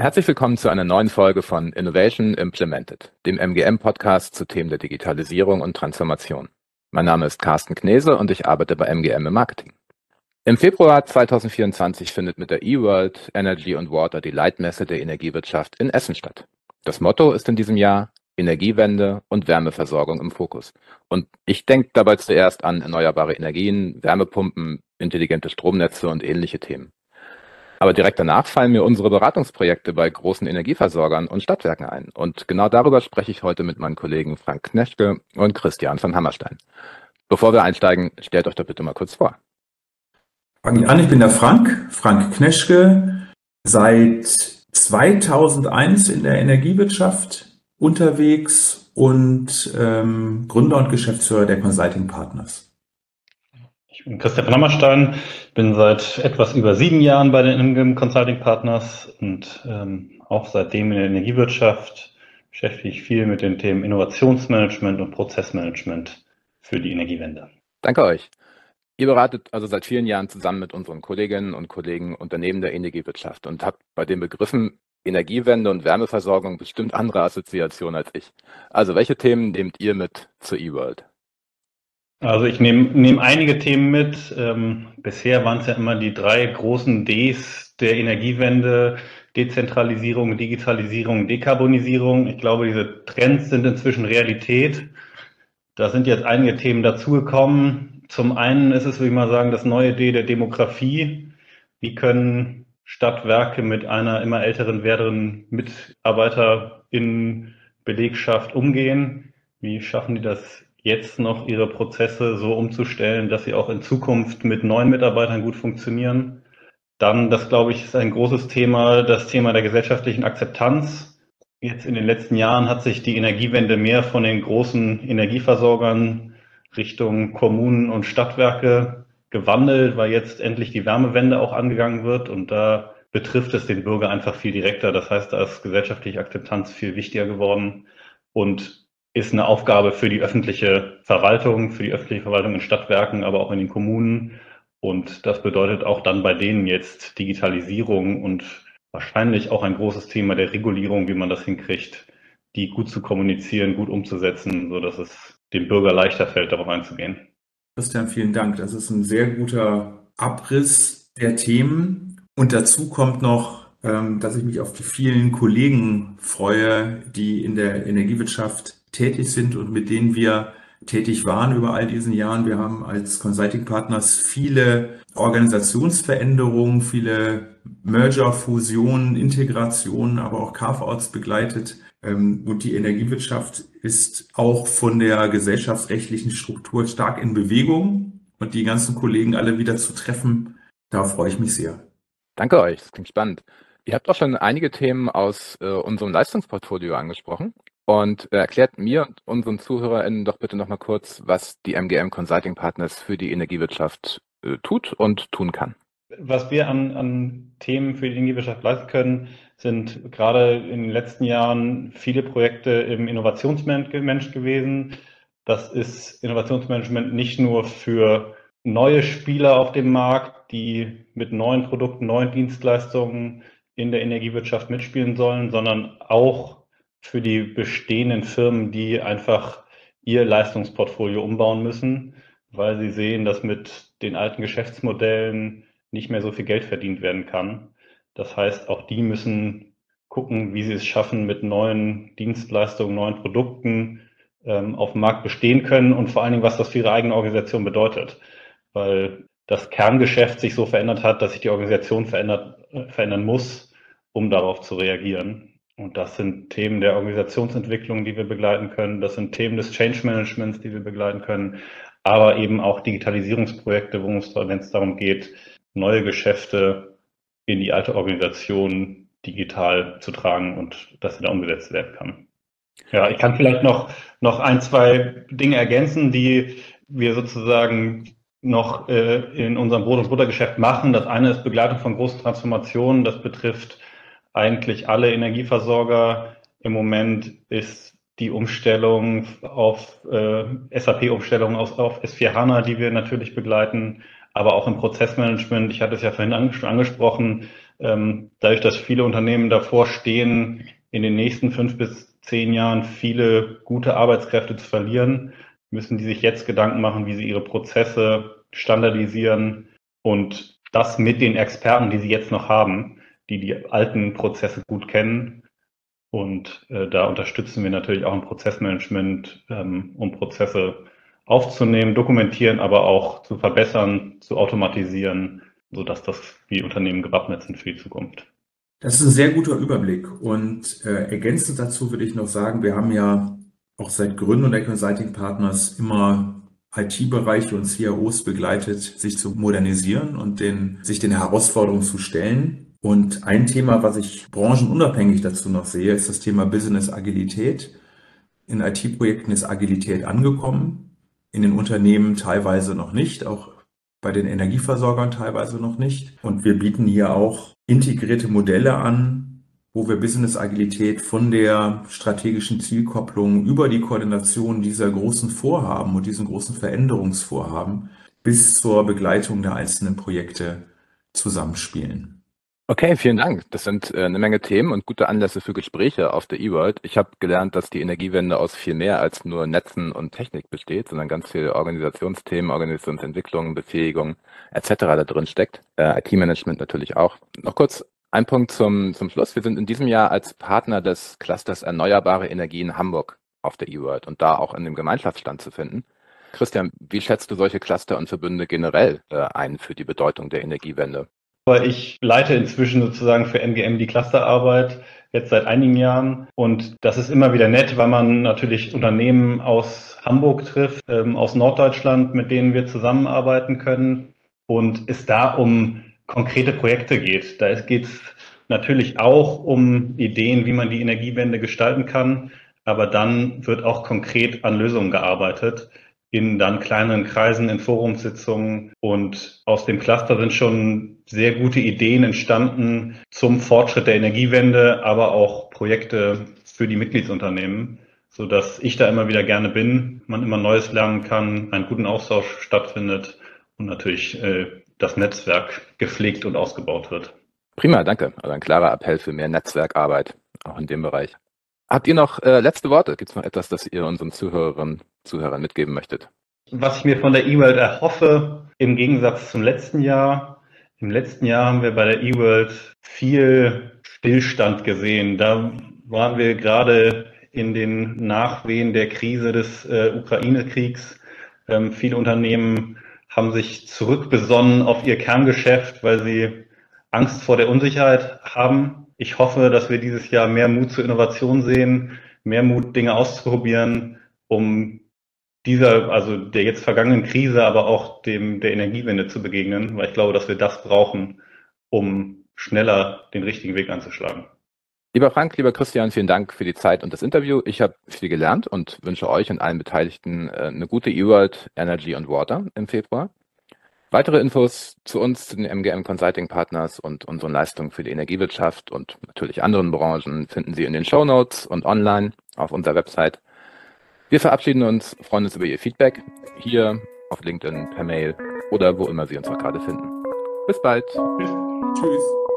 Herzlich willkommen zu einer neuen Folge von Innovation Implemented, dem MGM-Podcast zu Themen der Digitalisierung und Transformation. Mein Name ist Carsten Knese und ich arbeite bei MGM im Marketing. Im Februar 2024 findet mit der eWorld Energy and Water die Leitmesse der Energiewirtschaft in Essen statt. Das Motto ist in diesem Jahr Energiewende und Wärmeversorgung im Fokus. Und ich denke dabei zuerst an erneuerbare Energien, Wärmepumpen, intelligente Stromnetze und ähnliche Themen. Aber direkt danach fallen mir unsere Beratungsprojekte bei großen Energieversorgern und Stadtwerken ein. Und genau darüber spreche ich heute mit meinen Kollegen Frank Kneschke und Christian von Hammerstein. Bevor wir einsteigen, stellt euch doch bitte mal kurz vor. Fange ich an, ich bin der Frank, Frank Kneschke, seit 2001 in der Energiewirtschaft unterwegs und ähm, Gründer und Geschäftsführer der Consulting Partners. Ich bin Christian Hammerstein, bin seit etwas über sieben Jahren bei den MGM Consulting Partners und ähm, auch seitdem in der Energiewirtschaft beschäftige ich viel mit den Themen Innovationsmanagement und Prozessmanagement für die Energiewende. Danke euch. Ihr beratet also seit vielen Jahren zusammen mit unseren Kolleginnen und Kollegen Unternehmen der Energiewirtschaft und habt bei den Begriffen Energiewende und Wärmeversorgung bestimmt andere Assoziationen als ich. Also welche Themen nehmt ihr mit zur eWorld? Also ich nehme nehm einige Themen mit. Ähm, bisher waren es ja immer die drei großen Ds der Energiewende. Dezentralisierung, Digitalisierung, Dekarbonisierung. Ich glaube, diese Trends sind inzwischen Realität. Da sind jetzt einige Themen dazugekommen. Zum einen ist es, würde ich mal sagen, das neue D der Demografie. Wie können Stadtwerke mit einer immer älteren werdenden Mitarbeiter in Belegschaft umgehen? Wie schaffen die das jetzt noch ihre Prozesse so umzustellen, dass sie auch in Zukunft mit neuen Mitarbeitern gut funktionieren. Dann, das glaube ich, ist ein großes Thema, das Thema der gesellschaftlichen Akzeptanz. Jetzt in den letzten Jahren hat sich die Energiewende mehr von den großen Energieversorgern Richtung Kommunen und Stadtwerke gewandelt, weil jetzt endlich die Wärmewende auch angegangen wird und da betrifft es den Bürger einfach viel direkter. Das heißt, da ist gesellschaftliche Akzeptanz viel wichtiger geworden und ist eine Aufgabe für die öffentliche Verwaltung, für die öffentliche Verwaltung in Stadtwerken, aber auch in den Kommunen. Und das bedeutet auch dann bei denen jetzt Digitalisierung und wahrscheinlich auch ein großes Thema der Regulierung, wie man das hinkriegt, die gut zu kommunizieren, gut umzusetzen, so dass es dem Bürger leichter fällt, darauf einzugehen. Christian, vielen Dank. Das ist ein sehr guter Abriss der Themen. Und dazu kommt noch, ähm, dass ich mich auf die vielen Kollegen freue, die in der Energiewirtschaft tätig sind und mit denen wir tätig waren über all diesen Jahren. Wir haben als Consulting Partners viele Organisationsveränderungen, viele Merger, Fusionen, Integrationen, aber auch Carve-outs begleitet. Ähm, und die Energiewirtschaft ist auch von der gesellschaftsrechtlichen Struktur stark in Bewegung. Und die ganzen Kollegen alle wieder zu treffen, da freue ich mich sehr. Danke euch, das klingt spannend. Ihr habt auch schon einige Themen aus äh, unserem Leistungsportfolio angesprochen. Und erklärt mir und unseren ZuhörerInnen doch bitte nochmal kurz, was die MGM Consulting Partners für die Energiewirtschaft äh, tut und tun kann. Was wir an, an Themen für die Energiewirtschaft leisten können, sind gerade in den letzten Jahren viele Projekte im Innovationsmanagement gewesen. Das ist Innovationsmanagement nicht nur für neue Spieler auf dem Markt, die mit neuen Produkten, neuen Dienstleistungen in der Energiewirtschaft mitspielen sollen, sondern auch für die bestehenden Firmen, die einfach ihr Leistungsportfolio umbauen müssen, weil sie sehen, dass mit den alten Geschäftsmodellen nicht mehr so viel Geld verdient werden kann. Das heißt, auch die müssen gucken, wie sie es schaffen, mit neuen Dienstleistungen, neuen Produkten ähm, auf dem Markt bestehen können und vor allen Dingen, was das für ihre eigene Organisation bedeutet. Weil das Kerngeschäft sich so verändert hat, dass sich die Organisation verändert, äh, verändern muss, um darauf zu reagieren. Und das sind Themen der Organisationsentwicklung, die wir begleiten können. Das sind Themen des Change Managements, die wir begleiten können. Aber eben auch Digitalisierungsprojekte, wo es, wenn es darum geht, neue Geschäfte in die alte Organisation digital zu tragen und dass sie da umgesetzt werden kann. Ja, ich kann vielleicht noch, noch ein, zwei Dinge ergänzen, die wir sozusagen noch äh, in unserem Brot- und Buttergeschäft machen. Das eine ist Begleitung von großen Transformationen. Das betrifft eigentlich alle Energieversorger. Im Moment ist die Umstellung auf äh, SAP-Umstellung auf, auf S4 HANA, die wir natürlich begleiten, aber auch im Prozessmanagement. Ich hatte es ja vorhin anges angesprochen. Ähm, dadurch, dass viele Unternehmen davor stehen, in den nächsten fünf bis zehn Jahren viele gute Arbeitskräfte zu verlieren, müssen die sich jetzt Gedanken machen, wie sie ihre Prozesse standardisieren und das mit den Experten, die sie jetzt noch haben, die die alten Prozesse gut kennen. Und äh, da unterstützen wir natürlich auch im Prozessmanagement, ähm, um Prozesse aufzunehmen, dokumentieren, aber auch zu verbessern, zu automatisieren, sodass das die Unternehmen gewappnet sind für die Zukunft. Das ist ein sehr guter Überblick. Und äh, ergänzend dazu würde ich noch sagen, wir haben ja auch seit Gründung der Consulting Partners immer IT-Bereiche und CIOs begleitet, sich zu modernisieren und den, sich den Herausforderungen zu stellen. Und ein Thema, was ich branchenunabhängig dazu noch sehe, ist das Thema Business Agilität. In IT-Projekten ist Agilität angekommen, in den Unternehmen teilweise noch nicht, auch bei den Energieversorgern teilweise noch nicht. Und wir bieten hier auch integrierte Modelle an, wo wir Business Agilität von der strategischen Zielkopplung über die Koordination dieser großen Vorhaben und diesen großen Veränderungsvorhaben bis zur Begleitung der einzelnen Projekte zusammenspielen. Okay, vielen Dank. Das sind äh, eine Menge Themen und gute Anlässe für Gespräche auf der eWorld. Ich habe gelernt, dass die Energiewende aus viel mehr als nur Netzen und Technik besteht, sondern ganz viele Organisationsthemen, Organisationsentwicklung, Befähigung etc. da drin steckt. Äh, IT-Management natürlich auch. Noch kurz ein Punkt zum, zum Schluss. Wir sind in diesem Jahr als Partner des Clusters Erneuerbare Energien Hamburg auf der eWorld und da auch in dem Gemeinschaftsstand zu finden. Christian, wie schätzt du solche Cluster und Verbünde generell äh, ein für die Bedeutung der Energiewende? Ich leite inzwischen sozusagen für MGM die Clusterarbeit jetzt seit einigen Jahren. Und das ist immer wieder nett, weil man natürlich Unternehmen aus Hamburg trifft, ähm, aus Norddeutschland, mit denen wir zusammenarbeiten können und es da um konkrete Projekte geht. Da geht es natürlich auch um Ideen, wie man die Energiewende gestalten kann, aber dann wird auch konkret an Lösungen gearbeitet in dann kleineren Kreisen, in Forumssitzungen. Und aus dem Cluster sind schon sehr gute Ideen entstanden zum Fortschritt der Energiewende, aber auch Projekte für die Mitgliedsunternehmen, so dass ich da immer wieder gerne bin, man immer Neues lernen kann, einen guten Austausch stattfindet und natürlich äh, das Netzwerk gepflegt und ausgebaut wird. Prima, danke. Also ein klarer Appell für mehr Netzwerkarbeit, auch in dem Bereich. Habt ihr noch äh, letzte Worte? Gibt es noch etwas, das ihr unseren Zuhörerinnen Zuhörern mitgeben möchtet? Was ich mir von der E-World erhoffe, im Gegensatz zum letzten Jahr. Im letzten Jahr haben wir bei der E-World viel Stillstand gesehen. Da waren wir gerade in den Nachwehen der Krise des äh, Ukraine-Kriegs. Ähm, viele Unternehmen haben sich zurückbesonnen auf ihr Kerngeschäft, weil sie Angst vor der Unsicherheit haben. Ich hoffe, dass wir dieses Jahr mehr Mut zur Innovation sehen, mehr Mut, Dinge auszuprobieren, um dieser, also der jetzt vergangenen Krise, aber auch dem der Energiewende zu begegnen, weil ich glaube, dass wir das brauchen, um schneller den richtigen Weg anzuschlagen. Lieber Frank, lieber Christian, vielen Dank für die Zeit und das Interview. Ich habe viel gelernt und wünsche euch und allen Beteiligten äh, eine gute E-World Energy und Water im Februar. Weitere Infos zu uns, zu den MGM Consulting Partners und unseren Leistungen für die Energiewirtschaft und natürlich anderen Branchen finden Sie in den Show Notes und online auf unserer Website. Wir verabschieden uns, freuen uns über Ihr Feedback hier auf LinkedIn, per Mail oder wo immer Sie uns auch gerade finden. Bis bald. Tschüss.